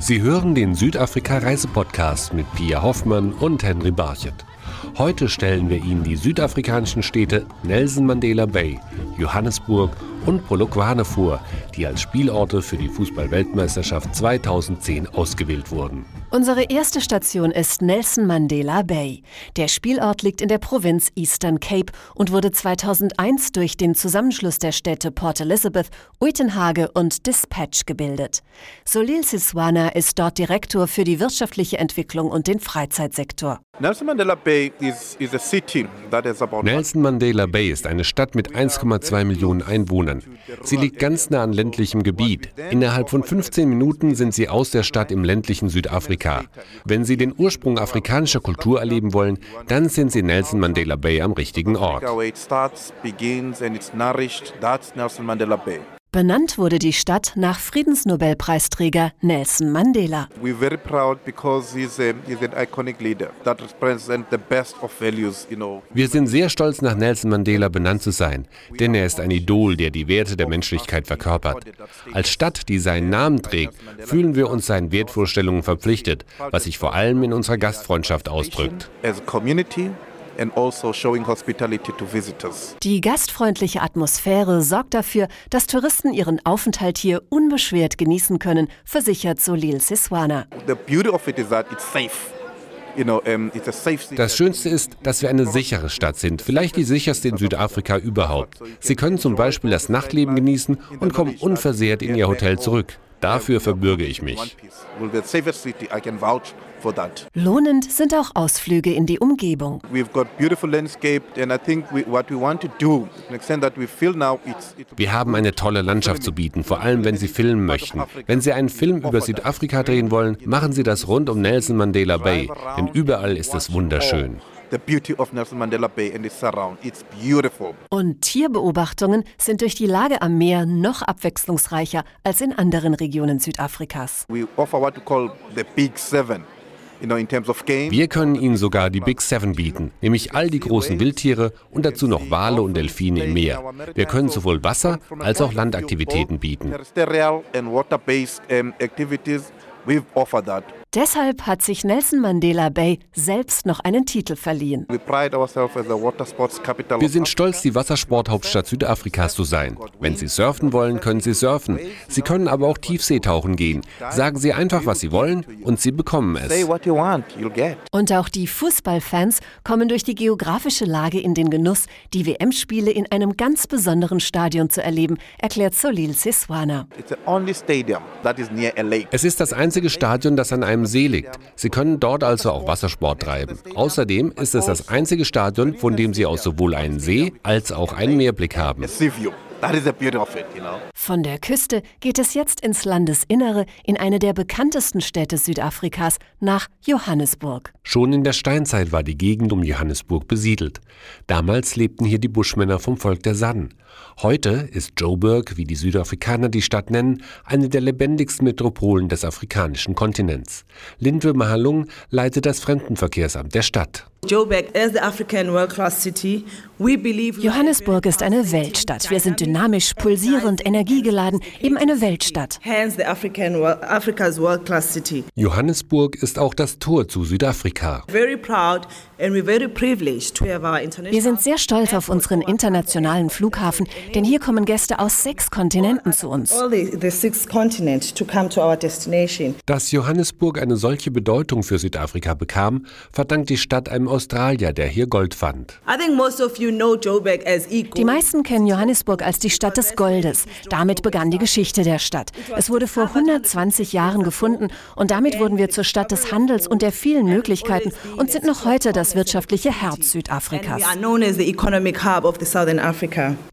Sie hören den Südafrika-Reisepodcast mit Pia Hoffmann und Henry Barchet. Heute stellen wir Ihnen die südafrikanischen Städte Nelson Mandela Bay, Johannesburg und Polokwane vor, die als Spielorte für die Fußball-Weltmeisterschaft 2010 ausgewählt wurden. Unsere erste Station ist Nelson Mandela Bay. Der Spielort liegt in der Provinz Eastern Cape und wurde 2001 durch den Zusammenschluss der Städte Port Elizabeth, Uitenhage und Dispatch gebildet. Solil Siswana ist dort Direktor für die wirtschaftliche Entwicklung und den Freizeitsektor. Nelson Mandela Bay is, is a city that is about Nelson Mandela Bay ist eine Stadt mit 1,2 Millionen Einwohnern. Sie liegt ganz nah an ländlichem Gebiet. Innerhalb von 15 Minuten sind Sie aus der Stadt im ländlichen Südafrika. Wenn Sie den Ursprung afrikanischer Kultur erleben wollen, dann sind Sie Nelson Mandela Bay am richtigen Ort. starts, begins, and it's nourished. That's Nelson Mandela Bay. Benannt wurde die Stadt nach Friedensnobelpreisträger Nelson Mandela. We're very proud because he's, a, he's an iconic leader that represents the best of values, you know. Wir sind sehr stolz, nach Nelson Mandela benannt zu sein, denn er ist ein Idol, der die Werte der Menschlichkeit verkörpert. Als Stadt, die seinen Namen trägt, fühlen wir uns seinen Wertvorstellungen verpflichtet, was sich vor allem in unserer Gastfreundschaft ausdrückt. As a community and also showing hospitality to visitors. Die gastfreundliche Atmosphäre sorgt dafür, dass Touristen ihren Aufenthalt hier unbeschwert genießen können, versichert Solil Siswana. The beauty of it is that it's safe. You know, it's a safe city. Das Schönste ist, dass wir eine sichere Stadt sind, vielleicht die sicherste in Südafrika überhaupt. Sie können zum Beispiel das Nachtleben genießen und kommen unversehrt in Ihr Hotel zurück. Dafür verbürge ich mich. Lohnend sind auch Ausflüge in die Umgebung. Wir haben eine tolle Landschaft zu bieten, vor allem wenn Sie filmen möchten. Wenn Sie einen Film über Südafrika drehen wollen, machen Sie das rund um Nelson Mandela Bay, denn überall ist es wunderschön. The beauty of Nelson Mandela Bay and its surround. It's beautiful. Und Tierbeobachtungen sind durch die Lage am Meer noch abwechslungsreicher als in anderen Regionen Südafrikas. We offer what we call the Big Seven, you know, in terms of game. Wir können Ihnen sogar die Big Seven bieten, nämlich all die großen Wildtiere und dazu noch Wale und Delfine im Meer. Wir können sowohl Wasser- als auch Landaktivitäten bieten. Deshalb hat sich Nelson Mandela Bay selbst noch einen Titel verliehen. Wir sind stolz, die Wassersporthauptstadt Südafrikas zu sein. Wenn Sie surfen wollen, können Sie surfen. Sie können aber auch Tiefseetauchen gehen. Sagen Sie einfach, was Sie wollen und Sie bekommen es. Und auch die Fußballfans kommen durch die geografische Lage in den Genuss, die WM-Spiele in einem ganz besonderen Stadion zu erleben, erklärt Solil Siswana. It's the only stadium that is near a lake. Es ist das einzige Stadion, das an einem See liegt. Sie können dort also auch Wassersport treiben. Außerdem ist es das einzige Stadion, von dem Sie aus sowohl einen See als auch einen Meerblick haben. That is the beauty of it, you know. Von der Küste geht es jetzt ins Landesinnere in eine der bekanntesten Städte Südafrikas nach Johannesburg. Schon in der Steinzeit war die Gegend um Johannesburg besiedelt. Damals lebten hier die Buschmänner vom Volk der San. Heute ist Joburg, wie die Südafrikaner die Stadt nennen, eine der lebendigsten Metropolen des afrikanischen Kontinents. Lindwe Mahalung leitet das Fremdenverkehrsamt der Stadt. Joburg is the African world-class city. We believe Johannesburg ist eine Weltstadt. Wir sind dynamisch, pulsierend, energiegeladen, eben eine Weltstadt. Johannesburg ist auch das Tor zu Südafrika. Very proud and we're very privileged to have our international Wir sind sehr stolz auf unseren internationalen Flughafen, denn hier kommen Gäste aus sechs Kontinenten zu uns. Dass Johannesburg eine solche Bedeutung für Südafrika bekam, verdankt die Stadt einem Australier, der hier Gold fand. Die meisten kennen Johannesburg als die Stadt des Goldes. Damit begann die Geschichte der Stadt. Es wurde vor 120 Jahren gefunden und damit wurden wir zur Stadt des Handels und der vielen Möglichkeiten und sind noch heute das wirtschaftliche Herz Südafrikas.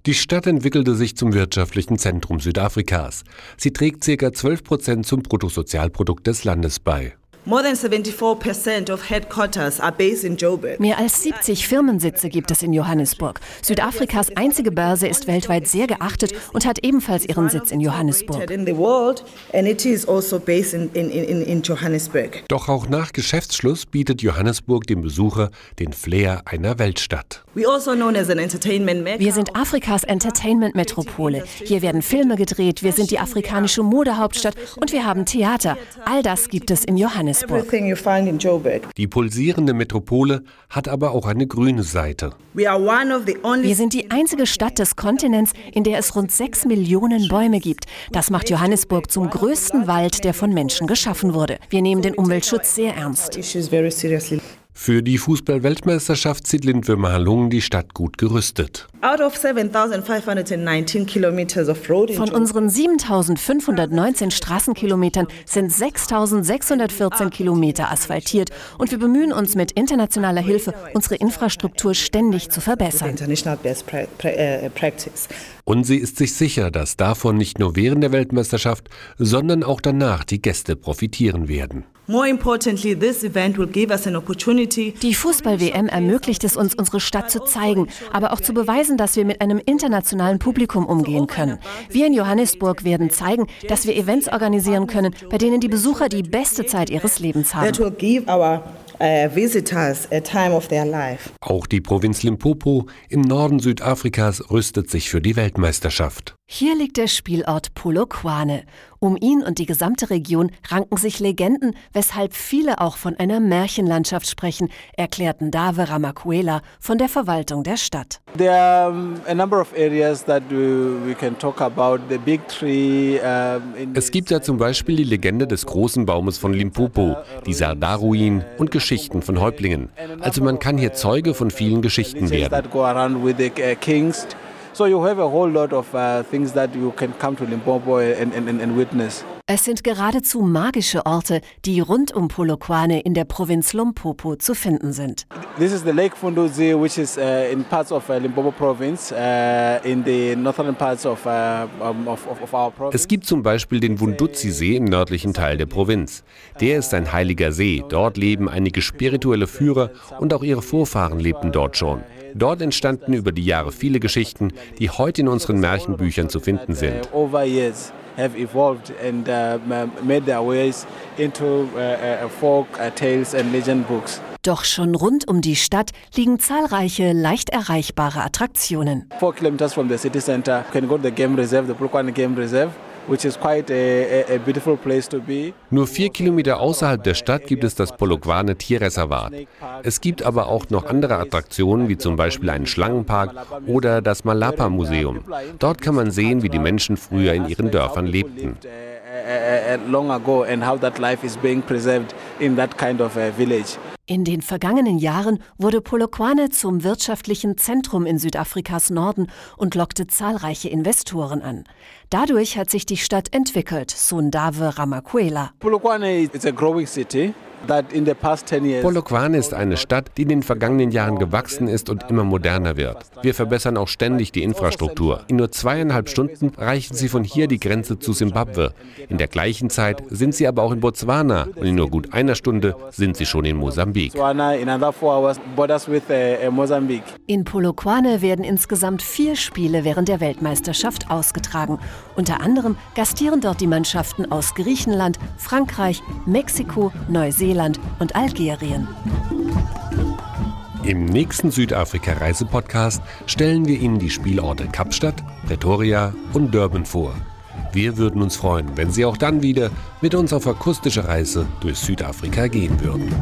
Die Stadt entwickelte sich zum wirtschaftlichen Zentrum Südafrikas. Sie trägt ca. 12 Prozent zum Bruttosozialprodukt des Landes bei. More than 74% of headquarters are based in Joburg. Mehr als 70 Firmensitze gibt es in Johannesburg. Südafrikas einzige Börse ist weltweit sehr geachtet und hat ebenfalls ihren Sitz in Johannesburg. Also. Doch auch nach Geschäftsschluss bietet Johannesburg dem Besucher den Flair einer Weltstadt. We also known as an entertainment mecca. Wir sind Afrikas Entertainment-Metropole. Hier werden Filme gedreht, wir sind die afrikanische Modehauptstadt und wir haben Theater. All das gibt es in Johannesburg. Everything you find in Joburg. Die pulsierende Metropole hat aber auch eine grüne Seite. We are one of the only Wir sind die einzige Stadt des Kontinents, in der es rund sechs Millionen Bäume gibt. Das macht Johannesburg zum größten Wald, der von Menschen geschaffen wurde. Wir nehmen den Umweltschutz sehr ernst. Für die Fußball-Weltmeisterschaft sieht Lindwe Mahalung die Stadt gut gerüstet. Out of 7,519 kilometers of road in Von unseren 7519 Straßenkilometern sind 6614 Kilometer asphaltiert und wir bemühen uns mit internationaler Hilfe, unsere Infrastruktur ständig zu verbessern. Und sie ist sich sicher, dass davon nicht nur während der Weltmeisterschaft, sondern auch danach die Gäste profitieren werden. Die Fußball-WM ermöglicht es uns, unsere Stadt zu zeigen, aber auch zu beweisen, dass wir mit einem internationalen Publikum umgehen können. Wir in Johannesburg werden zeigen, dass wir Events organisieren können, bei denen die Besucher die beste Zeit ihres Lebens haben. Life. Auch die Provinz Limpopo im Norden Südafrikas rüstet sich für die Weltmeisterschaft. Hier liegt der Spielort Polokwane. Um ihn und die gesamte Region ranken sich Legenden, weshalb viele auch von einer Märchenlandschaft sprechen, erklärten Dave Ramakuela von der Verwaltung der Stadt. There are a number of areas that we, can talk about. The big tree. Um, in Es gibt da zum Beispiel die Legende des großen Baumes von Limpopo, die Sardaruin und Geschichten von Häuptlingen. Also man kann hier Zeuge von vielen Geschichten werden. So you have a whole lot of uh, things that you can come to Limpopo and, and, and, and witness. Es sind geradezu magische Orte, die rund um Polokwane in der Provinz Limpopo zu finden sind. This is the Lake Funduzi, which is uh, in parts of uh, Limpopo province, uh, in the northern parts of, uh, um, of, of, of our province. Es gibt zum Beispiel den Wunduzi-See im nördlichen Teil der Provinz. Der ist ein heiliger See. Dort leben einige spirituelle Führer und auch ihre Vorfahren lebten dort schon. Dort entstanden über die Jahre viele Geschichten, die heute in unseren Märchenbüchern zu finden sind. uh, over years have evolved and uh, m- made their ways into uh, folk tales and legend books. Doch schon rund um die Stadt liegen zahlreiche leicht erreichbare Attraktionen. Four kilometers from the city center, you can go to the game reserve, the Polokwane Game Reserve, Nur vier Kilometer außerhalb der Stadt gibt es das Polokwane Tierreservat. Es gibt aber auch noch andere Attraktionen, wie zum Beispiel einen Schlangenpark oder das Malapa-Museum. Dort kann man sehen, wie die Menschen früher in ihren Dörfern lebten. Uh, uh, uh, long ago and how that life is being preserved in that kind of village. In den vergangenen Jahren wurde Polokwane zum wirtschaftlichen Zentrum in Südafrikas Norden und lockte zahlreiche Investoren an. Dadurch hat sich die Stadt entwickelt, so Ndave Ramakwela. Polokwane is a growing city that in the past 10 years Polokwane ist eine Stadt, die in den vergangenen Jahren gewachsen ist und immer moderner wird. Wir verbessern auch ständig die Infrastruktur. In nur zweieinhalb Stunden erreichen Sie von hier die Grenze zu Simbabwe. In der gleichen Zeit sind Sie aber auch in Botswana und in nur gut einer Stunde sind Sie schon in Mosambik. In uh, uh. In Polokwane werden insgesamt vier Spiele während der Weltmeisterschaft ausgetragen. Unter anderem gastieren dort die Mannschaften aus Griechenland, Frankreich, Mexiko, Neuseeland und Algerien. Im nächsten Südafrika-Reisepodcast stellen wir Ihnen die Spielorte Kapstadt, Pretoria und Durban vor. Wir würden uns freuen, wenn Sie auch dann wieder mit uns auf akustische Reise durch Südafrika gehen würden.